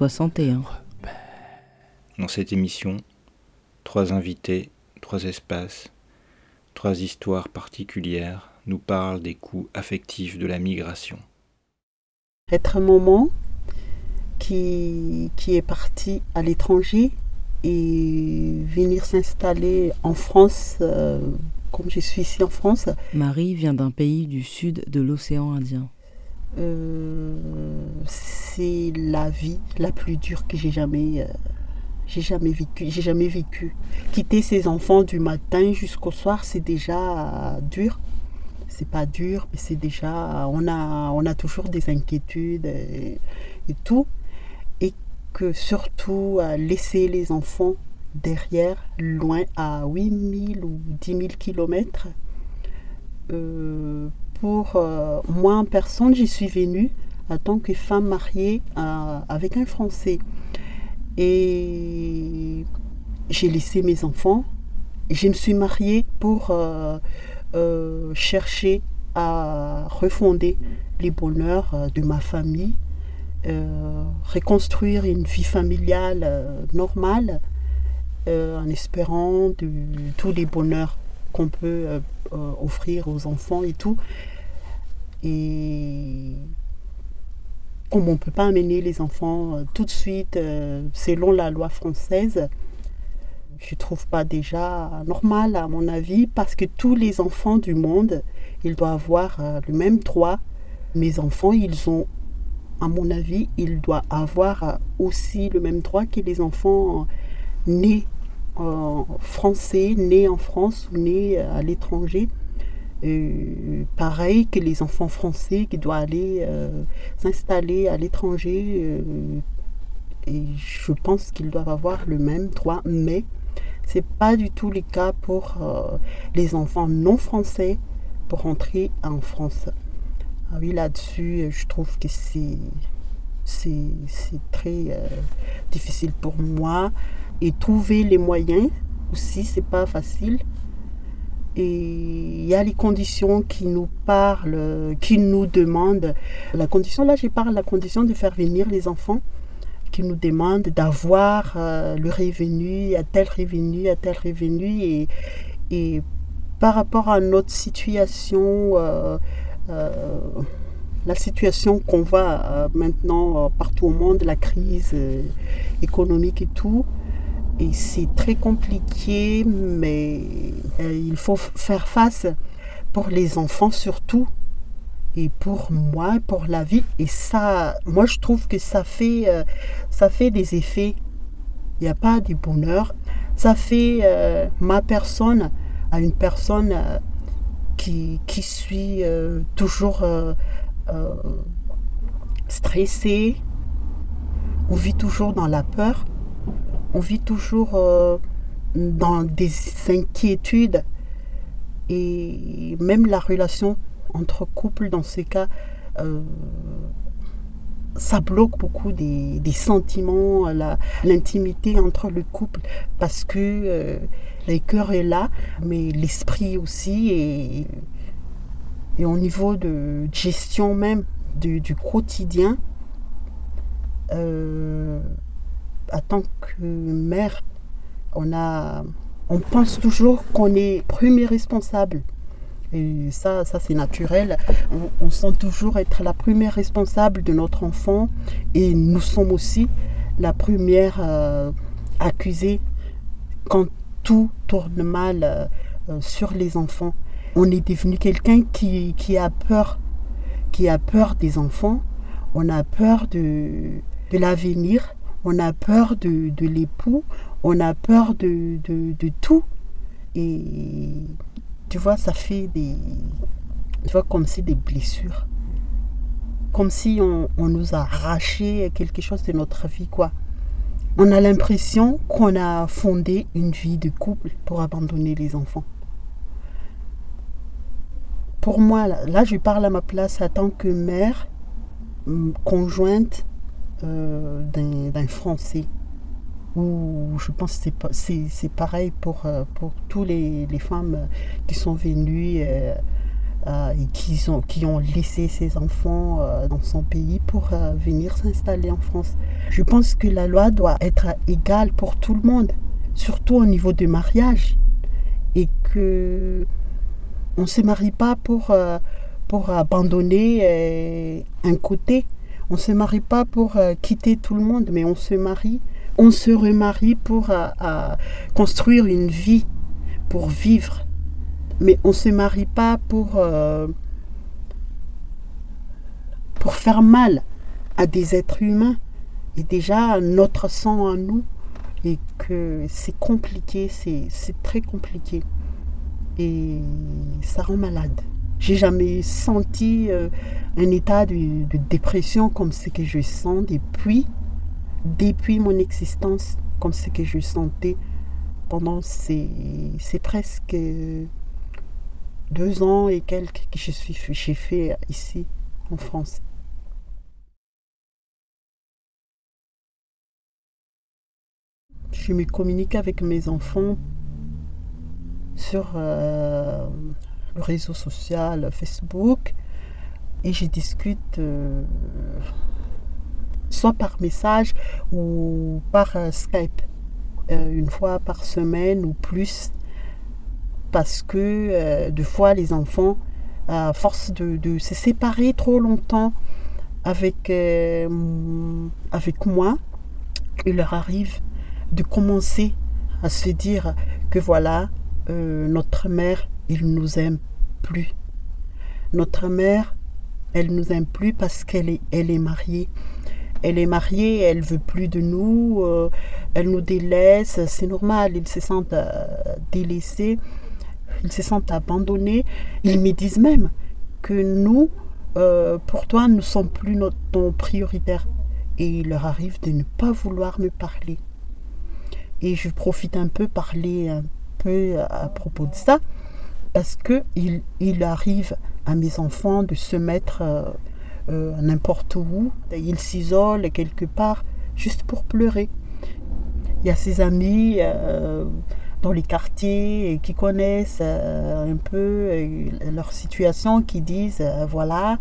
numéro 61. Dans cette émission, trois invités, trois espaces, trois histoires particulières nous parlent des coûts affectifs de la migration. Être un moment qui, qui est parti à l'étranger et venir s'installer en France, euh, comme je suis ici en France. Marie vient d'un pays du sud de l'océan Indien. Euh, c'est la vie la plus dure que j'ai jamais, euh, jamais vécu. J'ai jamais vécu. Quitter ses enfants du matin jusqu'au soir, c'est déjà dur. C'est pas dur, mais c'est déjà. On a, on a toujours des inquiétudes et, tout. Et que surtout laisser les enfants derrière, loin à 8000 ou 10 000 kilomètres. Euh, pour euh, moi en personne, j'y suis venue en tant que femme mariée euh, avec un Français. Et j'ai laissé mes enfants. Je me suis mariée pour chercher à refonder les bonheurs de ma famille, reconstruire une vie familiale normale en espérant tous les bonheurs qu'on peut offrir aux enfants et tout. Et comme on ne peut pas amener les enfants euh, tout de suite euh, selon la loi française, je ne trouve pas déjà normal à mon avis parce que tous les enfants du monde, ils doivent avoir euh, le même droit. Mes enfants, ils ont, à mon avis, ils doivent avoir aussi le même droit que les enfants nés français, nés en France ou nés à l'étranger. Euh, pareil que les enfants français qui doivent aller euh, s'installer à l'étranger. Euh, et je pense qu'ils doivent avoir le même droit, mais ce n'est pas du tout le cas pour les enfants non français pour rentrer en France. Ah oui, là-dessus, je trouve que c'est c'est très difficile pour moi. Et trouver les moyens aussi, c'est pas facile. Et il y a les conditions qui nous parlent, qui nous demandent. La condition, là, je parle la condition de faire venir les enfants, qui nous demandent d'avoir euh, le revenu, à tel revenu, à tel revenu. Et, et par rapport à notre situation, euh, euh, la situation qu'on voit maintenant partout au monde, la crise économique et tout, c'est très compliqué, mais euh, il faut faire face pour les enfants surtout et pour moi, pour la vie. Et ça, moi je trouve que ça fait, euh, ça fait des effets. Il n'y a pas de bonheur. Ça fait euh, ma personne à une personne qui, qui suis toujours stressée. On vit toujours dans la peur on vit toujours euh, dans des inquiétudes. Et même la relation entre couples dans ces cas, euh, ça bloque beaucoup des, sentiments, l'intimité entre le couple. Parce que euh, le cœur est là, mais l'esprit aussi et, et au niveau de gestion même du, quotidien, en tant que mère, on, pense toujours qu'on est premier responsable. Et ça, ça c'est naturel. On, sent toujours être la première responsable de notre enfant et nous sommes aussi la première euh, accusée quand tout tourne mal euh, sur les enfants. On est devenu quelqu'un qui, a peur, qui a peur des enfants. On a peur de l'avenir on a peur de, l'époux, on a peur de, tout. Et tu vois, ça fait des. Tu vois, comme si des blessures. Comme si on, nous a arraché quelque chose de notre vie, quoi. On a l'impression qu'on a fondé une vie de couple pour abandonner les enfants. Pour moi, là, je parle à ma place en tant que mère, conjointe, euh, d'un Français. Ou je pense que c'est pareil pour, euh, pour tous les, femmes qui sont venues euh, et qui ont, qui ont laissé ses enfants dans son pays pour venir s'installer en France. Je pense que la loi doit être égale pour tout le monde, surtout au niveau du mariage, et que on ne se marie pas pour, pour abandonner un côté, on ne se marie pas pour quitter tout le monde, mais on se marie, on se remarie pour construire une vie, pour vivre mais on ne se marie pas pour, euh, pour faire mal à des êtres humains. Et déjà, notre sang en nous, et que c'est compliqué, c'est très compliqué. Et ça rend malade. J'ai jamais senti euh, un état de, dépression comme ce que je sens depuis, depuis mon existence, comme ce que je sentais pendant ces, presque deux ans et quelques que je suis, j'ai fait ici en France. Je me communique avec mes enfants sur euh, le réseau social Facebook et je discute euh, soit par message ou par euh, Skype une fois par semaine ou plus parce que euh, deux fois les enfants, à force de, se séparer trop longtemps euh, avec moi, il leur arrive de commencer à se dire que voilà, euh, notre mère, il nous aime plus. Notre mère, elle nous aime plus parce qu'elle est, elle est mariée. Elle est mariée, elle veut plus de nous, elle nous délaisse, c'est normal, ils se sentent délaissés ils se sentent abandonnés. Ils me disent même que nous, euh, pour toi, nous ne sommes plus ton prioritaire. Et il leur arrive de ne pas vouloir me parler. Et je profite un peu parler peu à propos de ça, parce que il, il arrive à mes enfants de se mettre euh, euh, n'importe où. Ils s'isolent quelque part juste pour pleurer. Il y a ses amis dans les quartiers et qui connaissent euh, un peu euh, leur situation, qui disent euh, voilà,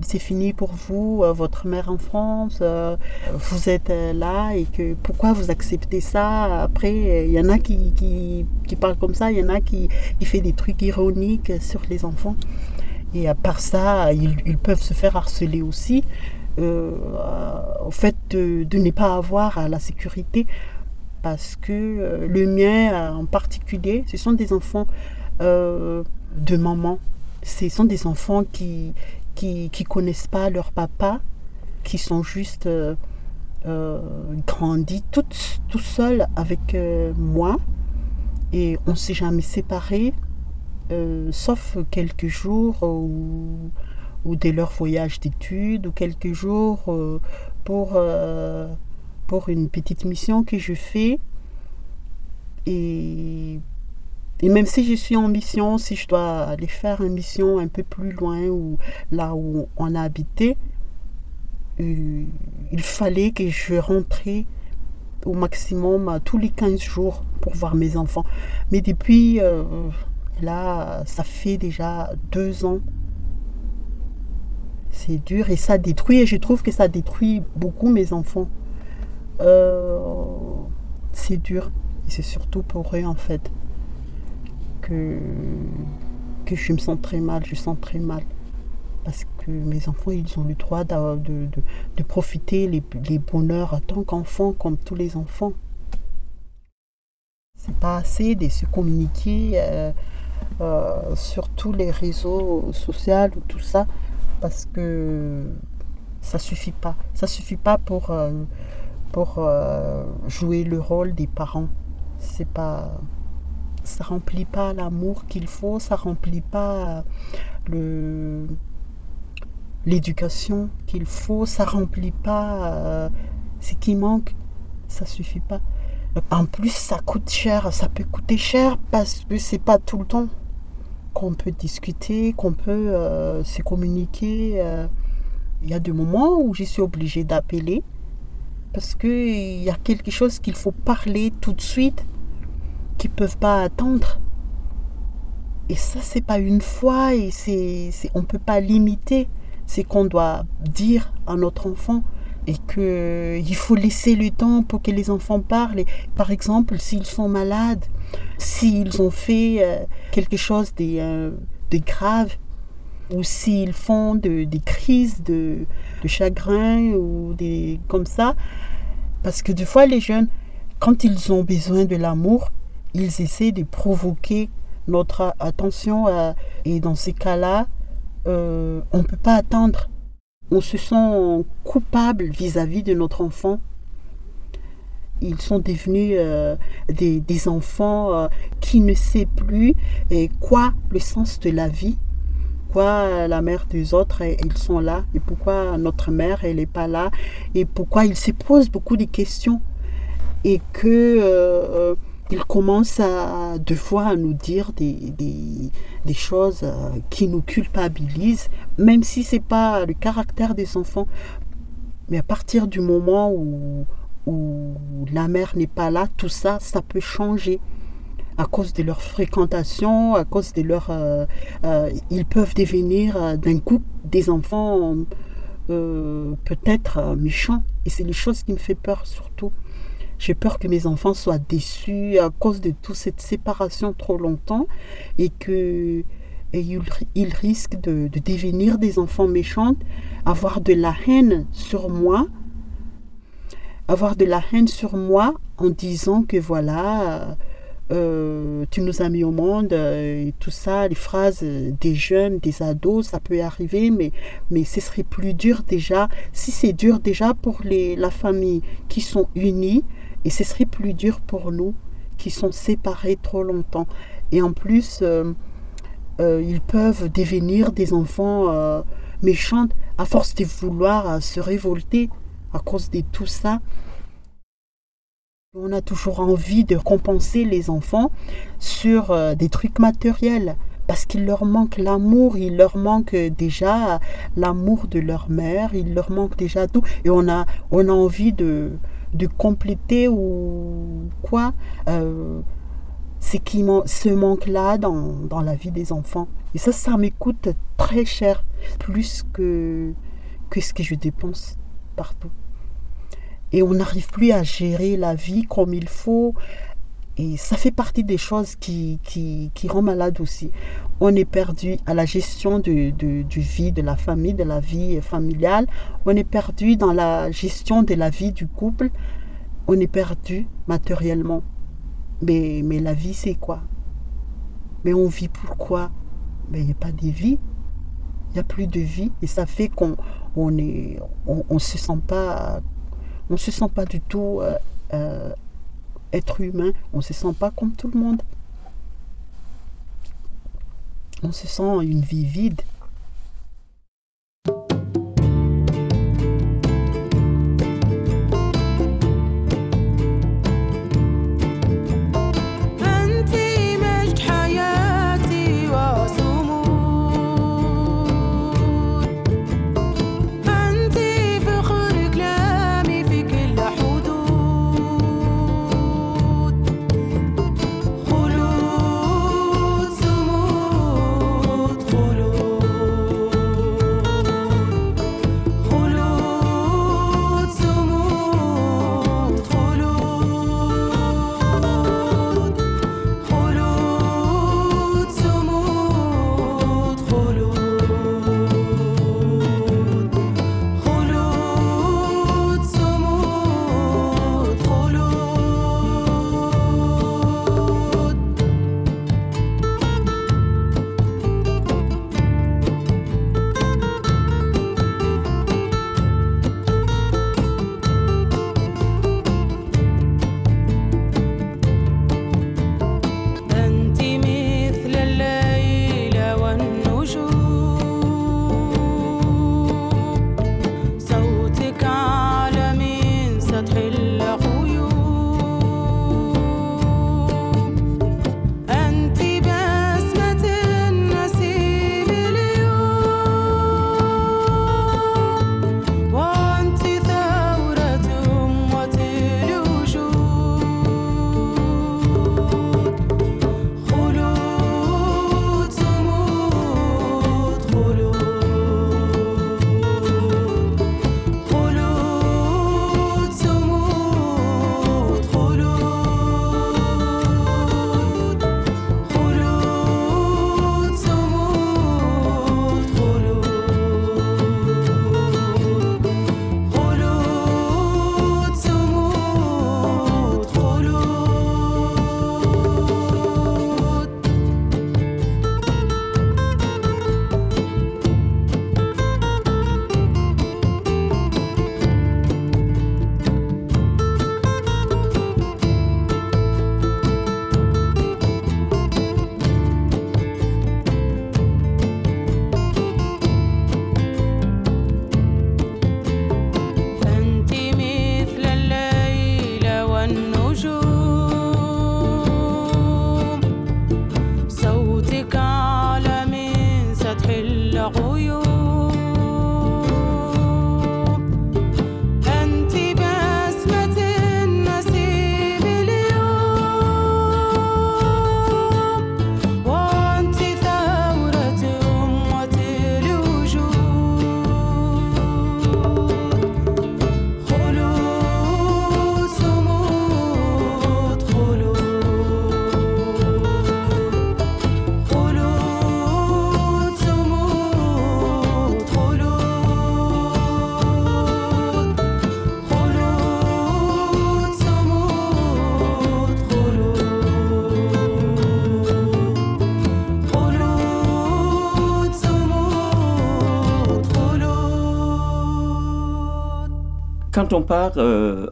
c'est fini pour vous, votre mère en France, vous êtes là et que pourquoi vous acceptez ça? Après, il y en a qui, qui, parlent comme ça, il y en a qui, qui des trucs ironiques sur les enfants. Et à part ça, ils, peuvent se faire harceler aussi. au fait de, ne pas avoir la sécurité parce que euh, le mien euh, en particulier, ce sont des enfants euh, de maman. Ce sont des enfants qui qui, connaissent pas leur papa, qui sont juste grandis tout, tout seuls avec moi et on ne s'est jamais séparés, sauf quelques jours ou, ou dès leur voyage d'études ou quelques jours pour pour une petite mission que je fais. Et, même si je suis en mission, si je dois aller faire une mission un peu plus loin, ou là où on a habité, euh, il fallait que je rentre au maximum tous les 15 jours pour voir mes enfants. Mais depuis, euh, là, ça fait déjà deux ans. C'est dur et ça détruit, et je trouve que ça détruit beaucoup mes enfants. Euh, c'est dur. Et c'est surtout pour eux, en fait, que, que je me sens très mal. Je sens très mal. Parce que mes enfants, ils ont le droit de, de, profiter les, les bonheurs en tant qu'enfants, comme tous les enfants. C'est pas assez de se communiquer euh, euh, sur tous les réseaux sociaux ou tout ça, parce que ça suffit pas. Ça suffit pas pour pour euh, jouer le rôle des parents. C'est pas ça remplit pas l'amour qu'il faut, ça remplit pas le l'éducation qu'il faut, ça remplit pas euh, ce qui manque, ça suffit pas. En plus, ça coûte cher, ça peut coûter cher parce que c'est pas tout le temps qu'on peut discuter, qu'on peut euh, se communiquer. Il y a des moments où je suis obligée d'appeler parce qu'il y a quelque chose qu'il faut parler tout de suite, qu'ils ne peuvent pas attendre. Et ça, c'est pas une fois et c'est, on peut pas limiter. C'est qu'on doit dire à notre enfant et que il faut laisser le temps pour que les enfants parlent. par exemple, s'ils sont malades, s'ils ont fait euh, quelque chose de, euh, de grave, ou s'ils font de, des crises de, de, chagrin ou des comme ça, parce que des fois les jeunes, quand ils ont besoin de l'amour, ils essaient de provoquer notre attention et dans ces cas-là, euh, on ne peut pas attendre. On se sent coupable vis-à-vis de notre enfant. Ils sont devenus euh, des, des, enfants euh, qui ne savent plus quoi le sens de la vie, la mère des autres, ils sont là, et pourquoi notre mère, elle n'est pas là, et pourquoi ils se posent beaucoup de questions. Et que il commence à, deux fois à nous dire des, des, choses euh, qui nous culpabilisent, même si ce n'est pas le caractère des enfants. Mais à partir du moment où, où la mère n'est pas là, tout ça, ça peut changer à cause de leur fréquentation, à cause de leur... Euh, euh, ils peuvent devenir d'un coup des enfants peut-être méchants. Et c'est les choses qui me font peur surtout. J'ai peur que mes enfants soient déçus à cause de toute cette séparation trop longtemps et que ils, risquent de, devenir des enfants méchants, avoir de la haine sur moi, avoir de la haine sur moi en disant que voilà, euh, tu nous as mis au monde euh, et tout ça, les phrases des jeunes, des ados, ça peut arriver, mais, mais ce serait plus dur déjà. Si c'est dur déjà pour les, la famille qui sont unis, et ce serait plus dur pour nous qui sont séparés trop longtemps. Et en plus, euh, euh, ils peuvent devenir des enfants euh, méchants à force de vouloir se révolter à cause de tout ça. On a toujours envie de compenser les enfants sur des trucs matériels parce qu'il leur manque l'amour, il leur manque déjà l'amour de leur mère, il leur manque déjà tout. Et on a, on envie de, compléter ou quoi euh, qui ce manque-là dans, dans, la vie des enfants. Et ça, ça m'écoute très cher, plus que, que ce que je dépense partout. Et on n'arrive plus à gérer la vie comme il faut. Et ça fait partie des choses qui, qui, qui rend malade aussi. On est perdu à la gestion de, de, du vie de la famille, de la vie familiale. On est perdu dans la gestion de la vie du couple. On est perdu matériellement. Mais, mais la vie, c'est quoi? Mais on vit pourquoi Mais il n'y a pas de vie. Il n'y a plus de vie. Et ça fait qu'on on est, on, se sent pas, on se sent pas du tout euh, euh, être humain, on ne se sent pas comme tout le monde. On se sent une vie vide. Quand on part,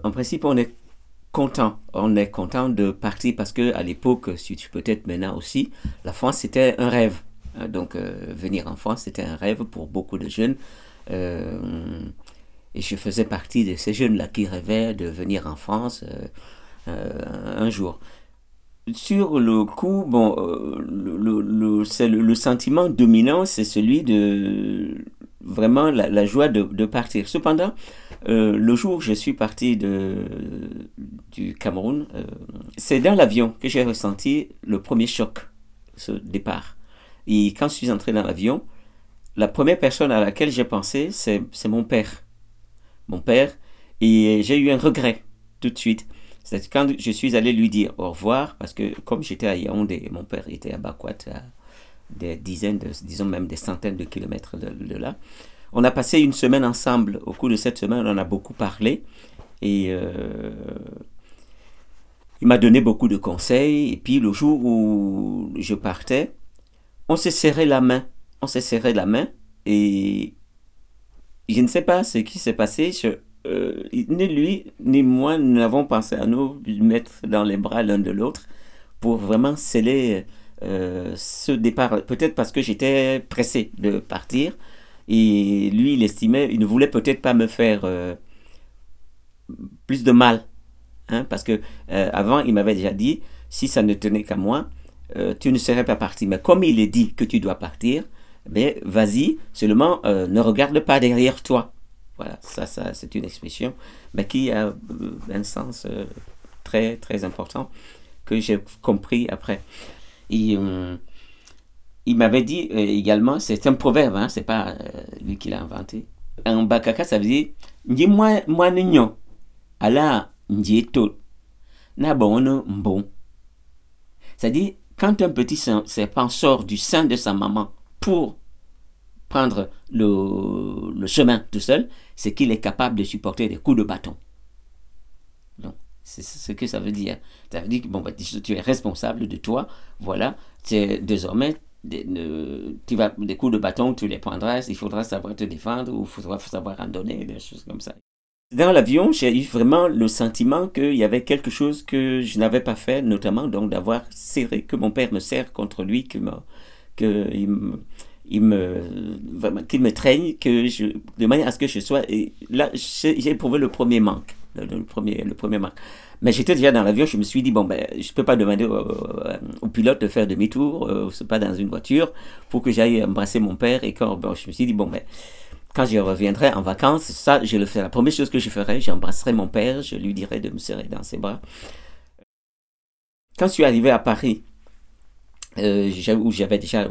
en principe, on est content. On est content de partir parce que à l'époque, si tu peut-être maintenant aussi, la France c'était un rêve. Hein, donc venir en France c'était un rêve pour beaucoup de jeunes. et je faisais partie de ces jeunes-là qui rêvaient de venir en France un jour sur le coup, bon, euh, le, sentiment dominant, c'est celui de vraiment la, joie de, partir. Cependant, euh, le jour où je suis parti de, du Cameroun, euh, c'est dans l'avion que j'ai ressenti le premier choc, ce départ. Et quand je suis entré dans l'avion, la première personne à laquelle j'ai pensé, c'est mon père. Mon père, et j'ai eu un regret tout de suite. C'est quand je suis allé lui dire au revoir, parce que comme j'étais à Yaoundé, mon père était à Bakwat, des dizaines, de, disons même des centaines de kilomètres de, là, on a passé une semaine ensemble. Au cours de cette semaine, on a beaucoup parlé. Et euh, il m'a donné beaucoup de conseils. Et puis le jour où je partais, on s'est serré la main. On s'est serré la main. Et je ne sais pas ce qui s'est passé. Je, euh, ni lui ni moi n'avons pensé à nous mettre dans les bras l'un de l'autre pour vraiment sceller euh, ce départ. Peut-être parce que j'étais pressé de partir et lui il estimait, il ne voulait peut-être pas me faire euh, plus de mal. Hein, parce que avant il m'avait déjà dit si ça ne tenait qu'à moi, tu ne serais pas parti. Mais comme il est dit que tu dois partir, mais ben, vas-y, seulement ne regarde pas derrière toi. Voilà, ça, ça c'est une expression, mais qui a euh, un sens euh, très, très important que j'ai compris après. Euh, il m'avait dit également, c'est un proverbe, hein, c'est pas lui qui l'a inventé. Un bakaka, ça veut dire Ndi moi moi tout na bon bon. C'est-à-dire quand un petit serpent sort du sein de sa maman pour prendre le, le chemin tout seul, c'est qu'il est capable de supporter des coups de bâton. C'est ce que ça veut dire. Ça veut dire que bon, bah, tu es responsable de toi, voilà, c'est désormais tu vas, des coups de bâton, tu les prendras, il faudra savoir te défendre ou il faudra savoir en donner, des choses comme ça. Dans l'avion, j'ai eu vraiment le sentiment qu'il y avait quelque chose que je n'avais pas fait, notamment donc d'avoir serré, que mon père me serre contre lui, que, que il me, il me, qu'il me traîne, que je, de manière à ce que je sois. Là, j'ai éprouvé le premier manque. Le, premier, le premier. Mais j'étais déjà dans l'avion, je me suis dit, bon, ben, je ne peux pas demander au, pilote de faire demi-tour, euh, pas dans une voiture, pour que j'aille embrasser mon père. Et quand bon, je me suis dit, bon, ben, quand je reviendrai en vacances, ça, je le ferai. La première chose que je ferai, j'embrasserai mon père, je lui dirai de me serrer dans ses bras. Quand je suis arrivé à Paris, euh, où j'avais déjà,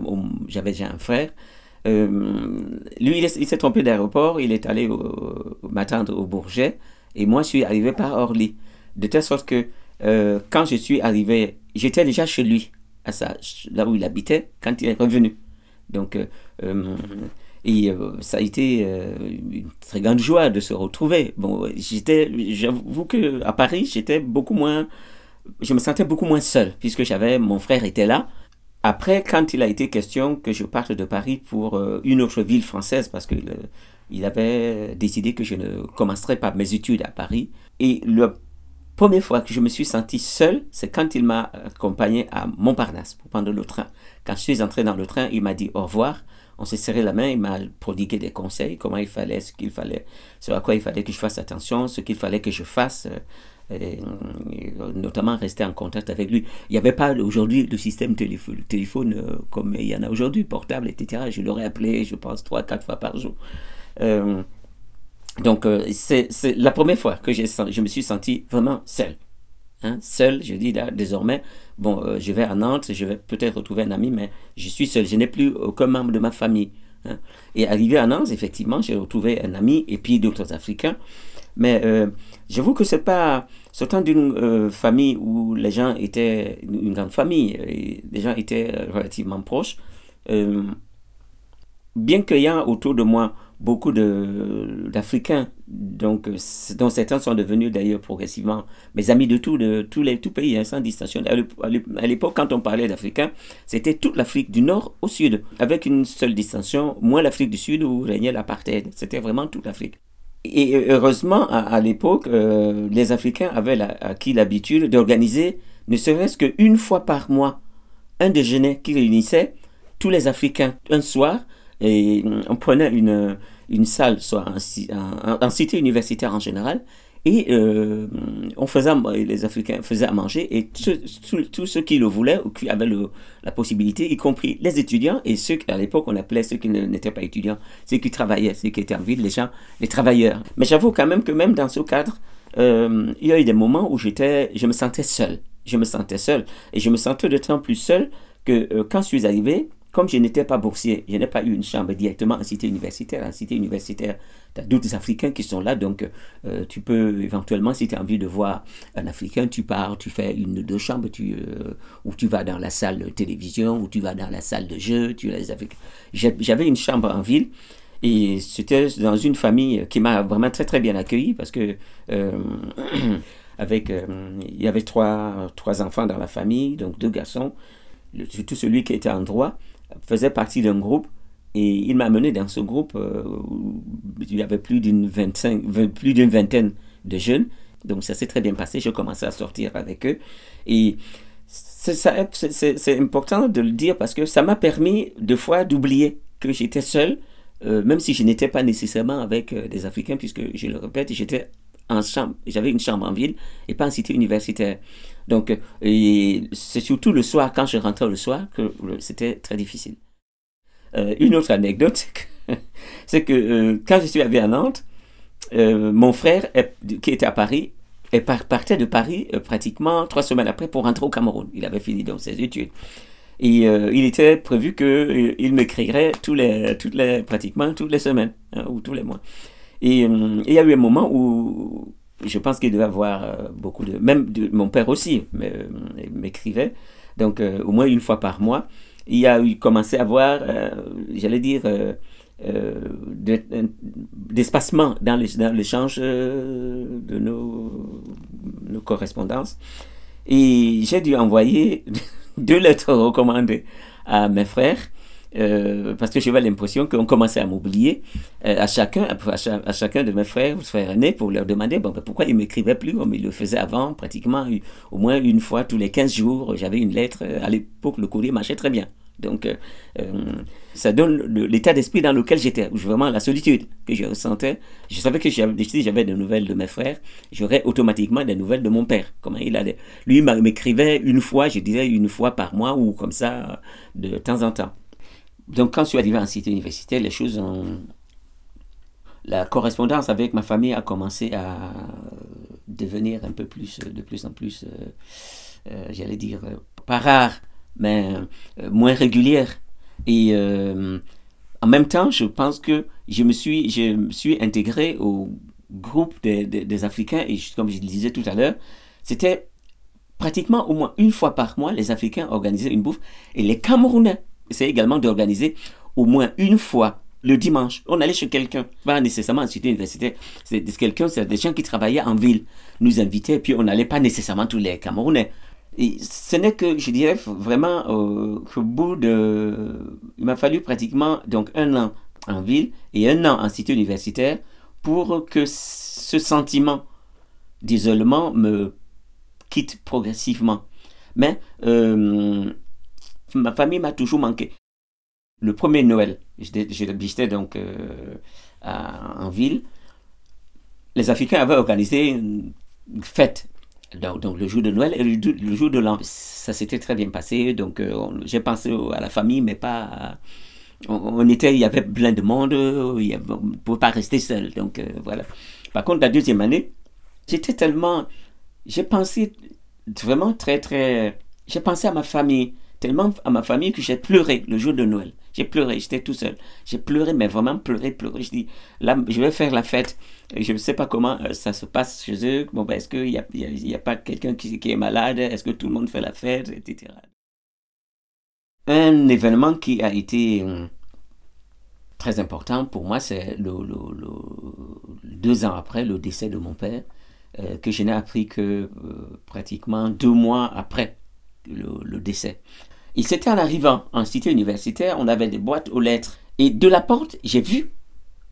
déjà un frère. Euh, lui, il, s'est trompé d'aéroport, il est allé m'attendre au Bourget, et moi, je suis arrivé par Orly. De telle sorte que euh, quand je suis arrivé, j'étais déjà chez lui, à ça, là où il habitait, quand il est revenu. Donc, et ça a été une très grande joie de se retrouver. Bon, j'étais, j'avoue que à Paris, j'étais beaucoup moins, je me sentais beaucoup moins seul, puisque j'avais, mon frère était là, après, quand il a été question que je parte de Paris pour euh, une autre ville française, parce qu'il il avait décidé que je ne commencerai pas mes études à Paris, et la première fois que je me suis senti seul, c'est quand il m'a accompagné à Montparnasse pour prendre le train. Quand je suis entré dans le train, il m'a dit au revoir. On s'est serré la main, il m'a prodigué des conseils, comment il fallait, ce qu'il fallait, ce à quoi il fallait que je fasse attention, ce qu'il fallait que je fasse. Euh, et, notamment rester en contact avec lui. Il n'y avait pas aujourd'hui le système téléphone, euh, comme il y en a aujourd'hui, portable, etc. Je l'aurais appelé, je pense, trois, quatre fois par jour. Euh, donc, euh, c'est la première fois que je me suis senti vraiment seul. Hein, seul, je dis désormais, bon, je vais à Nantes, je vais peut-être retrouver un ami, mais je suis seul, je n'ai plus aucun membre de ma famille. Hein. Et arrivé à Nantes, effectivement, j'ai retrouvé un ami et puis d'autres Africains. Mais euh, j'avoue que c'est pas sortant d'une euh, famille où les gens étaient une grande famille, et les gens étaient euh, relativement proches. bien qu'il y a autour de moi beaucoup d'Africains, dont certains sont devenus d'ailleurs progressivement mes amis de tout, de tous les tout pays, hein, sans distinction. À l'époque, quand on parlait d'Africains, c'était toute l'Afrique du Nord au Sud, avec une seule distinction, moins l'Afrique du Sud où régnait l'apartheid. C'était vraiment toute l'Afrique. Et heureusement, à, l'époque, euh, les Africains avaient acquis l'habitude d'organiser, ne serait-ce qu'une fois par mois, un déjeuner qui réunissait tous les Africains un soir. Et on prenait une, une salle, soit en, cité universitaire en général, et euh, on faisait, les Africains faisaient à manger, et tous ceux qui le voulaient ou qui avaient la possibilité, y compris les étudiants et ceux qu'à l'époque on appelait ceux qui n'étaient pas étudiants, ceux qui travaillaient, ceux qui étaient en ville, les gens, les travailleurs. Mais j'avoue quand même que même dans ce cadre, euh, il y a eu des moments où j'étais, je me sentais seul. Je me sentais seul. Et je me sentais temps plus seul que euh, quand je suis arrivé, comme je n'étais pas boursier, je n'ai pas eu une chambre directement en cité universitaire. En cité universitaire, tu as d'autres Africains qui sont là, donc euh, tu peux éventuellement, si tu as envie de voir un Africain, tu pars, tu fais une ou deux chambres, tu, euh, ou tu vas dans la salle de télévision, ou tu vas dans la salle de jeu. Tu les J'avais une chambre en ville. Et c'était dans une famille qui m'a vraiment très très bien accueilli parce que euh, avec il y avait trois, trois enfants dans la famille, donc deux garçons, surtout celui qui était en droit faisait partie d'un groupe et il m'a amené dans ce groupe euh, où il y avait plus d'une vingtaine de jeunes. Donc ça s'est très bien passé. J'ai commencé à sortir avec eux. Et c'est important de le dire parce que ça m'a permis de fois d'oublier que j'étais seul, euh, même si je n'étais pas nécessairement avec euh, des Africains, puisque je le répète, j'étais en chambre, j'avais une chambre en ville et pas en cité universitaire. Donc, c'est surtout le soir, quand je rentrais le soir, que c'était très difficile. Euh, une autre anecdote, c'est que euh, quand je suis arrivé à Nantes, euh, mon frère, qui était à Paris, partait de Paris pratiquement trois semaines après pour rentrer au Cameroun. Il avait fini donc ses études. Et il était prévu qu'il m'écrirait toutes les, pratiquement toutes les semaines hein, ou tous les mois. Et il y a eu un moment où je pense qu'il devait avoir euh, beaucoup de... Même de, mon père aussi euh, m'écrivait, donc euh, au moins une fois par mois. Il a commencé à avoir, j'allais dire, d'espacement dans l'échange de nos, nos correspondances. Et j'ai dû envoyer deux lettres recommandées à mes frères euh, parce que j'avais l'impression qu'on commençait à m'oublier euh, à, chacun, à, chacun de mes frères, frères aînés, pour leur demander bon, ben, pourquoi ils ne m'écrivaient plus comme ils le faisaient avant, pratiquement au moins une fois tous les 15 jours, j'avais une lettre. À l'époque, le courrier marchait très bien. Donc, euh, ça donne l'état d'esprit dans lequel j'étais, vraiment la solitude que je ressentais. Je savais que si j'avais des nouvelles de mes frères, j'aurais automatiquement des nouvelles de mon père. Comment il allait. Lui m'écrivait une fois, je disais une fois par mois ou comme ça, de temps en temps. Donc, quand je suis arrivé en cité universitaire, les choses. La correspondance avec ma famille a commencé à devenir un peu plus, de plus en plus, euh, euh, j'allais dire, euh, pas rare, mais moins régulière. Et en même temps, je pense que je me suis, je me suis intégré au groupe des, des Africains, et comme je le disais tout à l'heure, c'était pratiquement au moins une fois par mois, les Africains organisaient une bouffe, et les Camerounais c'est également d'organiser au moins une fois le dimanche. On allait chez quelqu'un, pas nécessairement en cité universitaire, c'est quelqu'un, c'est des gens qui travaillaient en ville, nous invitaient, puis on n'allait pas nécessairement tous les Camerounais. Et ce n'est que, je dirais vraiment, euh, au bout de... Il m'a fallu pratiquement donc un an en ville et un an en cité universitaire pour que ce sentiment d'isolement me quitte progressivement. Mais euh, ma famille m'a toujours manqué. Le premier Noël, j'étais donc euh, en ville, les Africains avaient organisé une fête. Donc, le jour de Noël et le, jour de l'an. Ça s'était très bien passé. Donc euh, j'ai pensé à la famille, mais pas... on, était, il y avait plein de monde, on ne pouvait pas rester seul. Donc euh, voilà. Par contre, la deuxième année, j'étais tellement... J'ai pensé vraiment très, très... J'ai pensé à ma famille tellement à ma famille que j'ai pleuré le jour de Noël. J'ai pleuré, j'étais tout seul. J'ai pleuré, mais vraiment pleuré, pleuré. Je dis, là, je vais faire la fête. Je ne sais pas comment euh, ça se passe chez eux. Bon, ben, est-ce qu'il n'y a, y a, pas quelqu'un qui, est malade? Est-ce que tout le monde fait la fête? Etc. Un événement qui a été hum, très important pour moi, c'est le, deux ans après le décès de mon père, euh, que je n'ai appris que euh, pratiquement deux mois après le, décès. Et c'était en arrivant en cité universitaire, on avait des boîtes aux lettres. Et de la porte, j'ai vu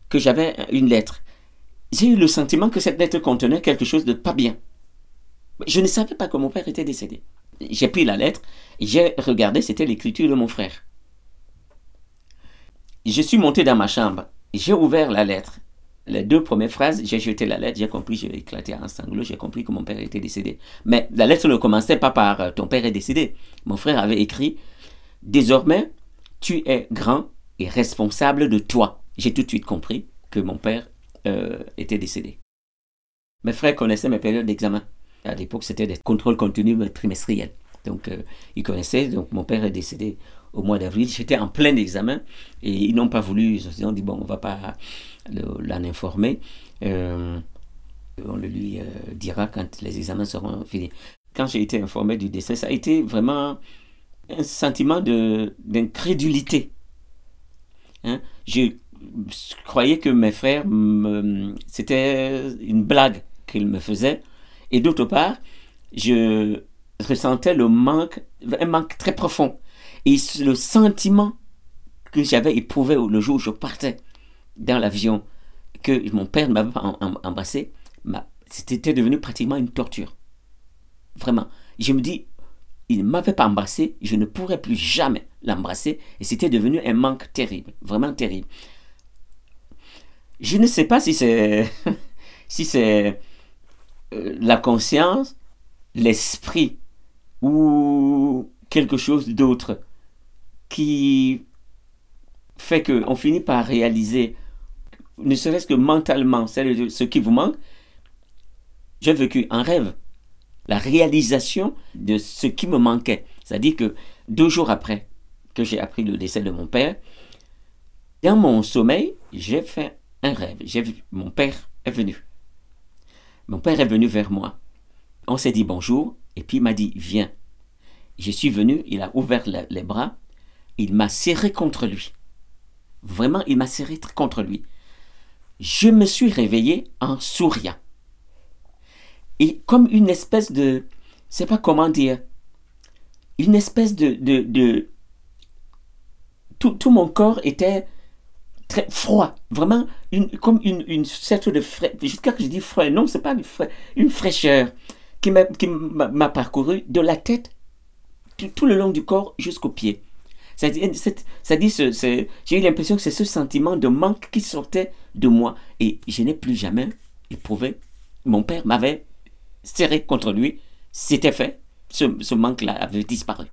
que j'avais une lettre. j'ai eu le sentiment que cette lettre contenait quelque chose de pas bien. Je ne savais pas que mon père était décédé. J'ai pris la lettre, j'ai regardé, c'était l'écriture de mon frère. Je suis monté dans ma chambre, j'ai ouvert la lettre. Les deux premières phrases, j'ai jeté la lettre, j'ai compris, j'ai éclaté en sanglots, j'ai compris que mon père était décédé. Mais la lettre ne commençait pas par euh, ton père est décédé. Mon frère avait écrit Désormais, tu es grand et responsable de toi. J'ai tout de suite compris que mon père euh, était décédé. Mes frères connaissaient mes périodes d'examen. À l'époque, c'était des contrôles continus trimestriels. Donc, euh, ils connaissaient. Donc, mon père est décédé au mois d'avril. J'étais en plein examen et ils n'ont pas voulu. Ils ont dit bon, on va pas l'en informer. Euh, on le lui dira quand les examens seront finis. Quand j'ai été informé du décès, ça a été vraiment un sentiment d'incrédulité. Hein? Je croyais que mes frères, c'était une blague qu'ils me faisaient. Et d'autre part, je ressentais le manque, un manque très profond. Et le sentiment que j'avais éprouvé le jour où je partais dans l'avion, que mon père m'avait embrassé, c'était devenu pratiquement une torture. Vraiment. Je me dis, il ne m'avait pas embrassé, je ne pourrais plus jamais l'embrasser. Et c'était devenu un manque terrible, vraiment terrible. Je ne sais pas si c'est si euh, la conscience, l'esprit ou quelque chose d'autre qui fait qu'on finit par réaliser, ne serait-ce que mentalement, ce qui vous manque. J'ai vécu un rêve, la réalisation de ce qui me manquait. C'est-à-dire que deux jours après que j'ai appris le décès de mon père, dans mon sommeil, j'ai fait un rêve. J'ai vu, mon père est venu. Mon père est venu vers moi. On s'est dit bonjour, et puis il m'a dit viens. Je suis venu, il a ouvert les bras, il m'a serré contre lui. Vraiment, il m'a serré contre lui. Je me suis réveillé en souriant. Et comme une espèce de, c'est pas comment dire, une espèce de, de, de tout, tout mon corps était très froid, vraiment une, comme une, une sorte de fraîcheur. Jusqu'à que je dis froid, non, c'est pas une, une fraîcheur qui m'a parcouru de la tête tout, le long du corps jusqu'aux pieds. Ça dit, j'ai eu l'impression que c'est ce sentiment de manque qui sortait de moi et je n'ai plus jamais éprouvé. Mon père m'avait serré contre lui, c'était fait, ce, ce manque-là avait disparu.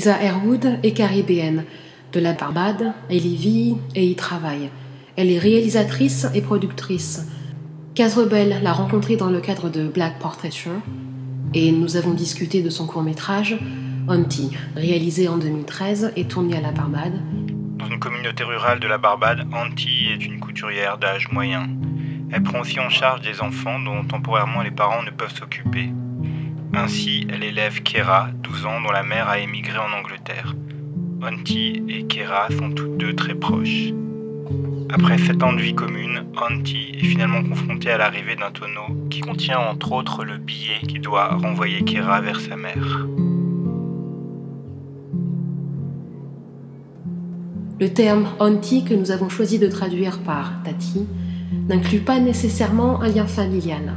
Lisa Airwood est caribéenne. De la Barbade, elle y vit et y travaille. Elle est réalisatrice et productrice. Kaz Rebel l'a rencontrée dans le cadre de Black Portraiture et nous avons discuté de son court métrage Auntie, réalisé en 2013 et tourné à la Barbade. Dans une communauté rurale de la Barbade, Auntie est une couturière d'âge moyen. Elle prend aussi en charge des enfants dont temporairement les parents ne peuvent s'occuper. Ainsi, elle élève Kera, 12 ans, dont la mère a émigré en Angleterre. Auntie et Kera sont toutes deux très proches. Après sept ans de vie commune, Auntie est finalement confrontée à l'arrivée d'un tonneau qui contient entre autres le billet qui doit renvoyer Kera vers sa mère. Le terme auntie que nous avons choisi de traduire par tati n'inclut pas nécessairement un lien familial.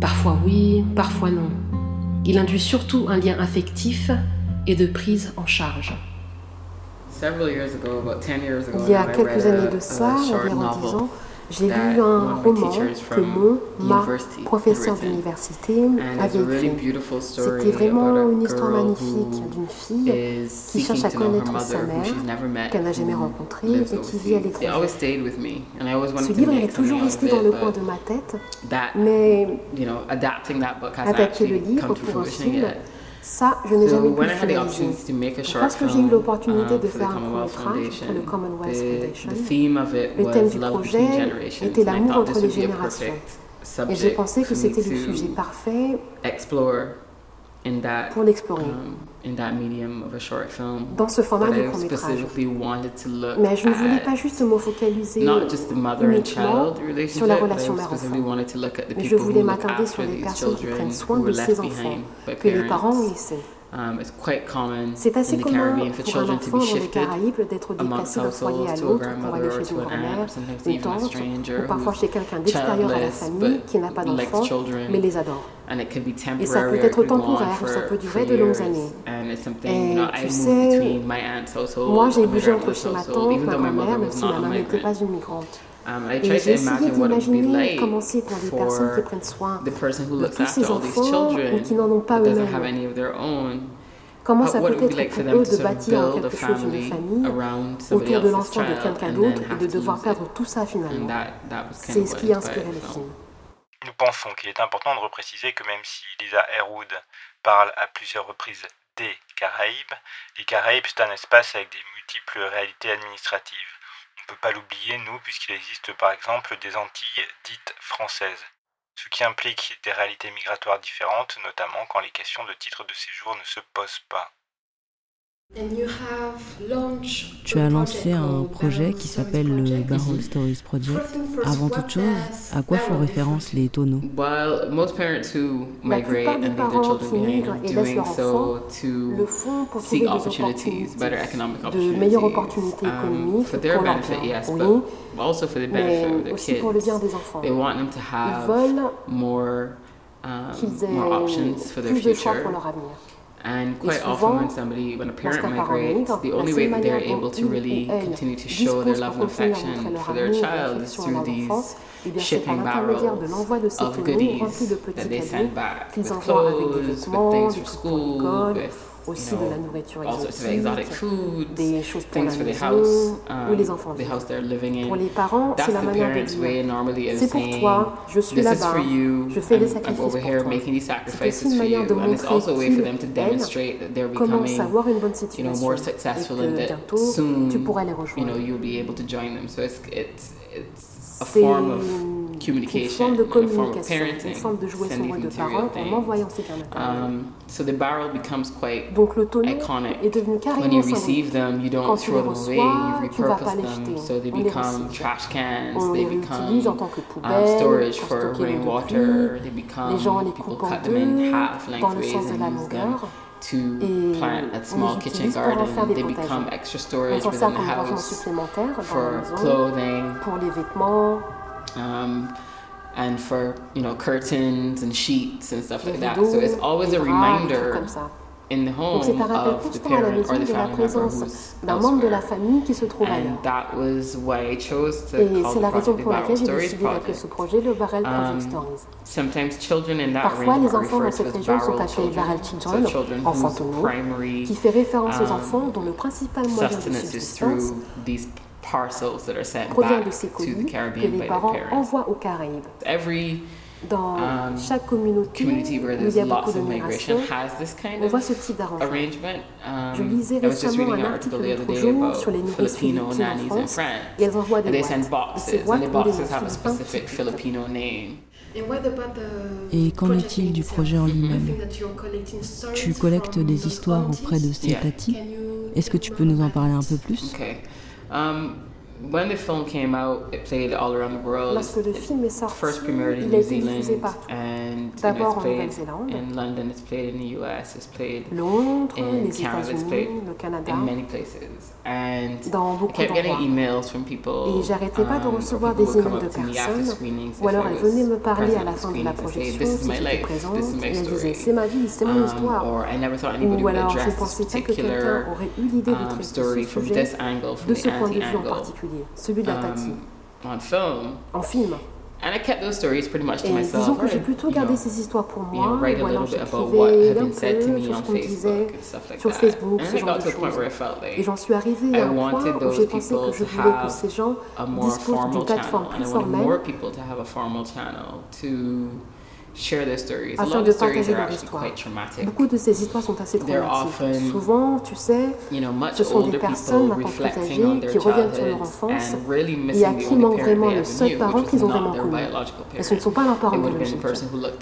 Parfois oui, parfois non. Il induit surtout un lien affectif et de prise en charge. Il y a quelques années de ça, environ 10 ans, j'ai lu un roman que mon, ma professeur d'université avait écrit. C'était vraiment une histoire magnifique d'une fille qui cherche à connaître sa mère, qu'elle n'a jamais rencontrée et qui vit à l'étranger. Ce livre est toujours resté dans le coin de ma tête, mais adapter le livre pour un film, ça, je n'ai jamais pu finaliser. Lorsque j'ai eu l'opportunité de faire un court-métrage pour le Commonwealth Foundation, le thème du projet était l'amour entre les générations. Et j'ai pensé que c'était le sujet parfait pour l'explorer dans ce format de court métrage. Mais je ne voulais pas juste me focaliser sur la relation mère-enfant, mais je voulais m'attarder sur les personnes qui prennent soin de ces enfants, que les parents ont laissés. C'est assez commun pour un enfant dans les Caraïbes d'être déplacé d'un foyer à l'autre pour aller chez une grand-mère, une tante, ou parfois chez quelqu'un d'extérieur à la famille qui n'a pas d'enfants, mais les adore. Et ça peut être temporaire, ça peut durer de longues années. Et tu sais, moi j'ai bougé entre chez ma tante, ma grand-mère, même si ma mère n'était pas une migrante. Et j'ai essayé d'imaginer comment c'est pour des personnes qui prennent soin de tous ces enfants ou qui n'en ont pas eux-mêmes. Comment ça peut être pour eux de bâtir quelque chose, une famille, autour de l'enfant de quelqu'un d'autre et de devoir perdre tout ça finalement. C'est ce qui a inspiré le film. Nous pensons qu'il est important de repréciser que même si Lisa Airwood parle à plusieurs reprises des Caraïbes, les Caraïbes c'est un espace avec des multiples réalités administratives. On ne peut pas l'oublier, nous, puisqu'il existe par exemple des Antilles dites françaises, ce qui implique des réalités migratoires différentes, notamment quand les questions de titre de séjour ne se posent pas. Tu as lancé un projet qui s'appelle le Barrel Stories Project. Avant toute chose, à quoi font référence les tonneaux? La plupart des parents qui migrent et laissent leurs enfants le font pour trouver des opportunités, de meilleures opportunités économiques pour l'enfant, oui, mais aussi pour le bien des enfants. Ils veulent qu'ils aient plus de choix pour leur avenir. And quite often, when somebody, when a parent migrates, the only way that they're able to really continue to show their love and affection for their child is through these shipping barrels of goodies that they send back with clothes, with things for school, with aussi de la nourriture exotique, des choses pour la maison, um, où les enfants vivent. Pour les parents, c'est la manière de dire c'est pour toi, je suis là-bas, je fais des sacrifices pour toi. C'est aussi une manière de montrer qu'ils, elles, commencent à avoir une bonne situation et que bientôt, tu pourras les rejoindre. C'est une forme de communication, une forme de jouer son rôle de parent en envoyant ces cartes um, so the barrel becomes quite Donc le tonneau est devenu carrément symbolique. Quand tu les reçois, tu ne vas pas les jeter, so they on les become trash cans, on they les become réutilise en tant que um, poubelle, pour for stocker l'eau de pluie. Les gens les coupent en deux half dans le sens de la longueur to et plant a on small kitchen garden. They potagers. become extra storage within the house for clothing. pour les vêtements, um, and for you know curtains and sheets and stuff like that. So it's always a. Donc c'est un rappel constant à la maison de la présence d'un membre de la famille qui se trouve ailleurs. Et c'est la raison pour laquelle j'ai décidé d'appeler ce projet le Barrel Project um, Stories. Parfois, les enfants dans cette région sont appelés Barrel Children, enfants qui fait référence aux um, enfants dont le principal moyen de subsistance provient de ces colis que les parents envoient aux Caraïbes. Dans um, chaque communauté où il y a beaucoup de migration, on voit ce type d'arrangement. Je um, lisais récemment un article l'autre jour sur les nourrices philippines en France et elles envoient des boîtes. Et ces boîtes ont des noms Et qu'en est-il du projet en lui-même? Tu collectes des histoires auprès de ces tatis Est-ce que tu peux nous en parler un peu plus? Um, When the film came out, it played all around the world. Lorsque le film est sorti, first premiered in New Zealand and D'abord en Nouvelle-Zélande. In London, it's played in the US. It's played Londres, in les États-Unis, le Canada. In many places. And dans beaucoup I kept getting emails from people. Et j'arrêtais pas de um, recevoir des emails de personnes, ou alors elles venaient me parler à la fin de la projection si j'étais présente, et elles disaient c'est ma vie, c'est mon um, histoire. Ou alors je ne pensais pas que quelqu'un aurait eu l'idée de um, traiter ce sujet de ce point de vue en particulier celui de la Tati. En film. Et disons que j'ai plutôt gardé ces histoires pour moi, ou alors j'écrivais un peu sur ce qu'on disait sur Facebook, ce genre de choses. Et j'en suis arrivée à un point où j'ai pensé que je voulais que ces gens disposent d'une plateforme plus formelle afin de partager leur histoire. Beaucoup de ces histoires sont assez traumatiques. Souvent, tu sais, ce sont des personnes maintenant plus âgées qui reviennent sur leur enfance et à qui manque vraiment le seul parent qu'ils ont vraiment connu. Et ce ne sont pas leurs parents biologiques,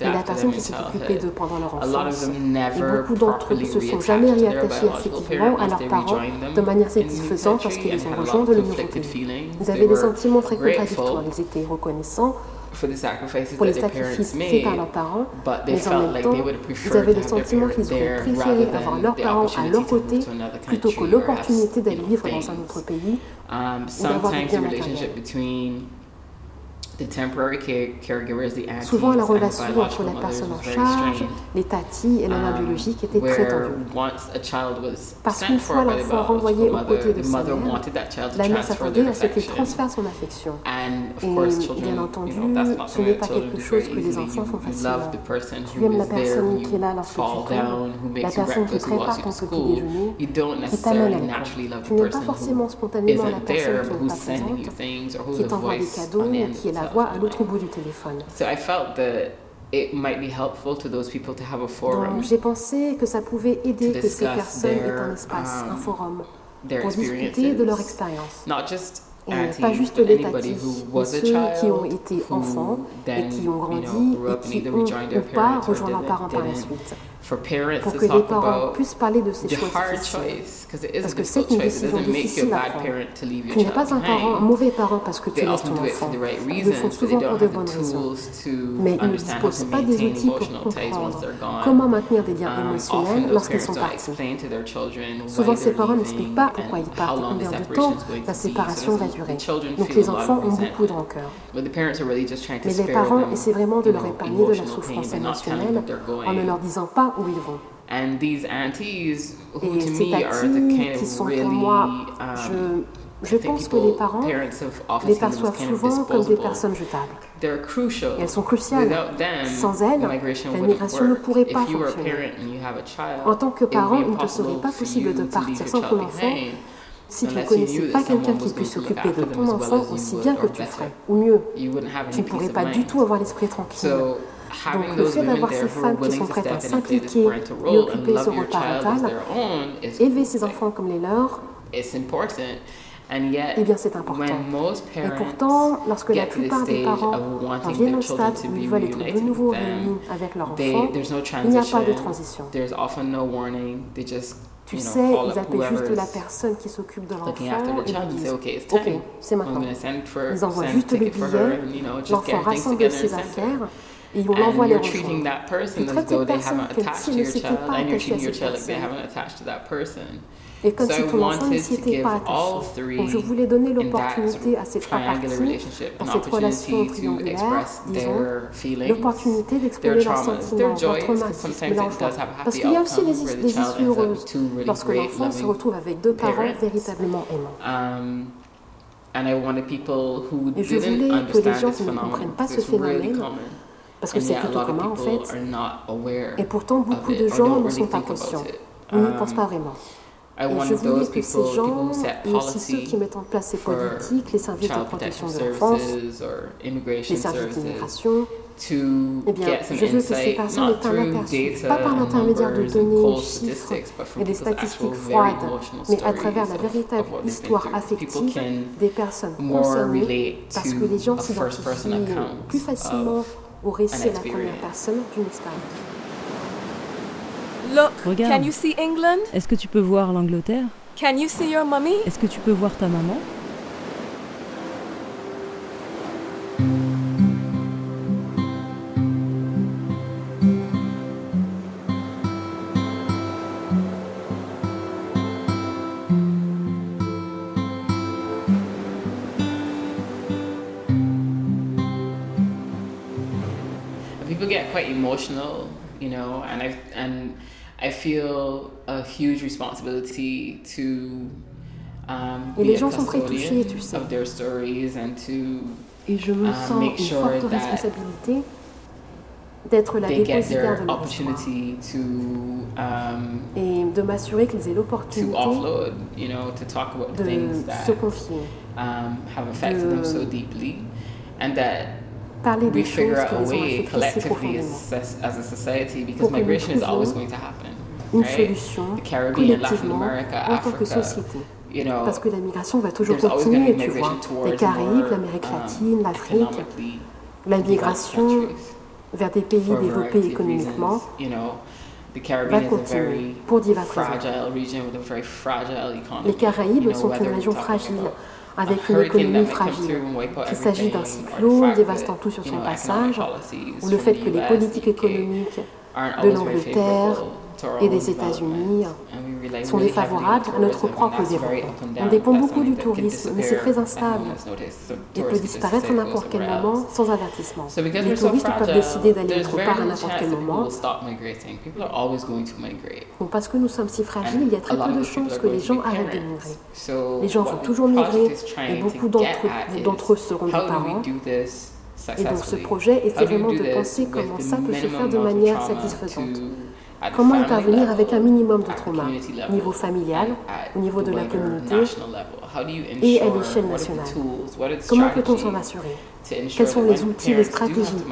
mais la personne qui s'est occupée d'eux pendant leur enfance. Et beaucoup d'entre eux ne se sont jamais réattachés effectivement à leurs parents de manière satisfaisante parce qu'ils ont rejoint de nouveau pays. Ils avaient des sentiments très contradictoires. Ils étaient reconnaissants pour les sacrifices faits par leurs parents, mais en même temps, ils avaient le sentiment qu'ils auraient préféré avoir leurs parents à leur côté plutôt que l'opportunité d'aller vivre dans un autre pays um, ou d'avoir des biens matériels. Souvent, la relation entre la personne en charge, les tatis et la mère um, biologique était très tendue. Parce qu'une fois l'enfant renvoyé aux côtés de sa mère, la mère s'attendait à ce qu'il transfère son affection. Et bien entendu, ce n'est pas quelque chose que les enfants font facilement. Tu aimes la personne qui est là lorsque tu tombes, la personne qui prépare ton petit déjeuner, qui t'amène à l'école. Tu n'es pas forcément spontanément la personne qui n'est pas présente, qui t'envoie des cadeaux, qui est là voix à l'autre bout du téléphone. Donc j'ai pensé que ça pouvait aider que ces personnes aient un espace, un um, forum, pour discuter de leur expérience. Et pas juste les tatis, mais ceux qui ont été enfants et qui ont grandi et qui ont ou pas rejoint leurs parents par la suite pour que les parents puissent parler de ces choix difficiles. Parce que c'est une décision difficile à prendre. Tu n'es pas un, parent, un mauvais parent parce que tu laisses ton enfant. Ils le font souvent pour de bonnes raisons. Mais ils ne disposent pas des outils pour comprendre comment maintenir des liens um, émotionnels lorsqu'ils sont partis. Souvent, ces parents n'expliquent pas pourquoi ils partent et combien de temps la séparation va durer? Donc les enfants ont beaucoup de rancœur. Mais les parents essaient vraiment de leur épargner de la souffrance émotionnelle en ne leur disant pas où ils vont. And these aunties, who to me are the kind of really, moi, um, je, je pense que les parents les perçoivent souvent comme des personnes jetables. Et elles sont cruciales. Sans elles, la migration ne pourrait pas fonctionner. En tant que parent, il ne te serait pas possible de partir sans ton enfant si tu ne connaissais pas quelqu'un qui puisse s'occuper de ton enfant aussi bien que tu ferais, ou mieux. Tu ne pourrais pas du tout avoir l'esprit tranquille. Donc le fait d'avoir ces femmes qui sont prêtes à s'impliquer et occuper ce rôle parental, élever ses enfants comme les leurs, eh bien, c'est important. Et pourtant, lorsque la plupart des parents en viennent au stade où ils veulent être de nouveau réunis avec leur enfant, il n'y a pas de transition. Tu sais, ils appellent juste la personne qui s'occupe de l'enfant et ils disent Ok, c'est maintenant. Ils envoient juste le billet, l'enfant rassemble ses affaires Et on envoie les rejoindre. Tu traites cette personne comme si elle ne s'était pas attachée à cette personne. Et comme si ton enfant ne s'y était pas attaché. Donc je voulais donner l'opportunité à ces trois parties, à cette relation triangulaire, disons, l'opportunité d'exprimer leurs sentiments en traumatisme et leur joie. Parce qu'il y a aussi des, des issues heureuses lorsque l'enfant se retrouve avec deux parents véritablement aimants. Um, et je voulais que les gens qui ne comprennent pas ce phénomène parce que c'est plutôt commun en fait. Et pourtant, beaucoup de gens ne sont pas conscients. Ils n'y pensent pas vraiment. Et je voulais que ces gens, et aussi ceux qui mettent en place ces politiques, les services de protection de l'enfance, les services d'immigration, eh bien, je veux que ces personnes aient un aperçu, pas par l'intermédiaire de données, chiffres et des statistiques froides, mais à travers la véritable histoire affective des personnes concernées, parce que les gens s'identifient plus facilement au récit à la première personne d'une expérience. Look, Regarde. Can you see England? Est-ce que tu peux voir l'Angleterre? Can you see your mommy? Est-ce que tu peux voir ta maman? Emotional, you know, and I and I feel a huge responsibility to um, Et les gens sont très touchés, tu sais. Of their stories and to, Et je me um, sens une forte responsabilité d'être la dépositaire de leur to, um, et de m'assurer qu'ils aient l'opportunité you know, to talk about de se confier, um, have affected de them so deeply, and that parler des choses qui les ont affectés si profondément. As a society, because migration is always going to happen une solution collectivement en tant que société. Parce que la migration va toujours continuer, tu vois. Les Caraïbes, l'Amérique um, latine, l'Afrique, la migration vers des pays développés économiquement va continuer pour diverses raisons. Les Caraïbes sont une région fragile, avec une économie fragile, qu'il s'agit d'un cyclone dévastant tout sur son passage, ou le fait que les politiques économiques de l'Angleterre, et des États-Unis sont défavorables à notre propre développement. On dépend beaucoup du tourisme, mais c'est très instable. Il peut disparaître à n'importe quel moment sans avertissement. Les touristes peuvent décider d'aller autre part à n'importe quel moment. Donc parce que nous sommes si fragiles, il y a très peu de chances que les gens arrêtent de migrer. Les gens vont toujours migrer et beaucoup d'entre eux seront des parents. Et donc ce projet essaie vraiment de penser comment ça peut se faire de manière satisfaisante. Comment y parvenir avec un minimum de trauma, au niveau familial, au niveau de la communauté et à l'échelle nationale? Comment peut-on s'en assurer? Quels sont les outils, les stratégies?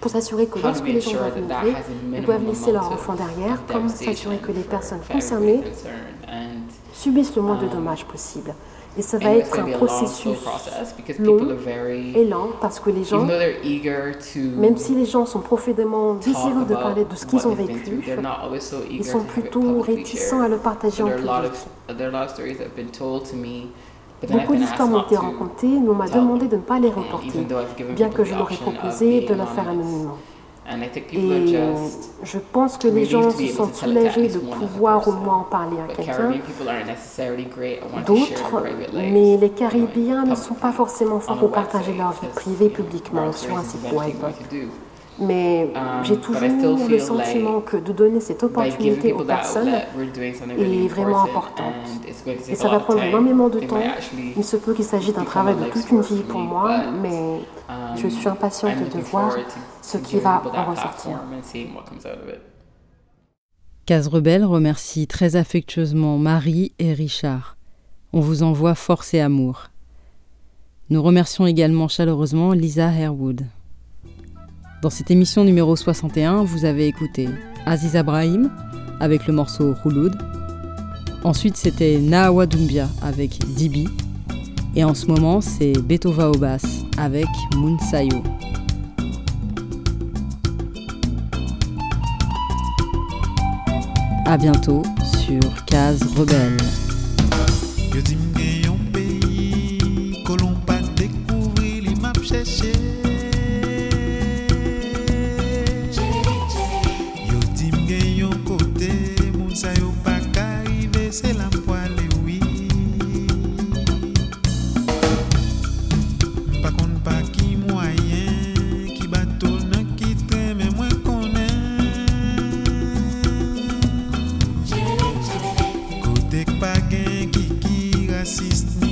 pour s'assurer que lorsque les gens doivent migrer, ils doivent laisser leurs enfants derrière Comment s'assurer que les personnes concernées subissent le moins de dommages possible et ça va être un processus long et lent parce que les gens, même si les gens sont profondément désireux de parler de ce qu'ils ont vécu, ils sont plutôt réticents à le partager en public. Beaucoup d'histoires m'ont été racontées, mais on m'a demandé de ne pas les reporter, bien que je leur ai proposé de le faire anonymement. Et je pense que les gens se sentent soulagés de pouvoir au moins en parler à quelqu'un. D'autres, mais les Caribéens ne sont pas forcément forts pour partager leur vie privée publiquement sur un site web. Mais um, j'ai toujours le sentiment que de donner cette opportunité aux personnes est vraiment importante. Et ça va prendre énormément de temps. Il se peut qu'il s'agisse d'un travail de toute une vie pour moi, mais je um, suis impatiente de voir ce qui va en ressortir. Case Rebelle remercie très affectueusement Marie et Richard. On vous envoie force et amour. Nous remercions également chaleureusement Lisa Harewood. Dans cette émission numéro 61, vous avez écouté Aziz Abrahim avec le morceau Rouloud. Ensuite, c'était Nahawa Doumbia avec Dibi. Et en ce moment, c'est Betova Obas avec Moonsayo. A bientôt sur Case Rebelle. Dek pa gen ki ki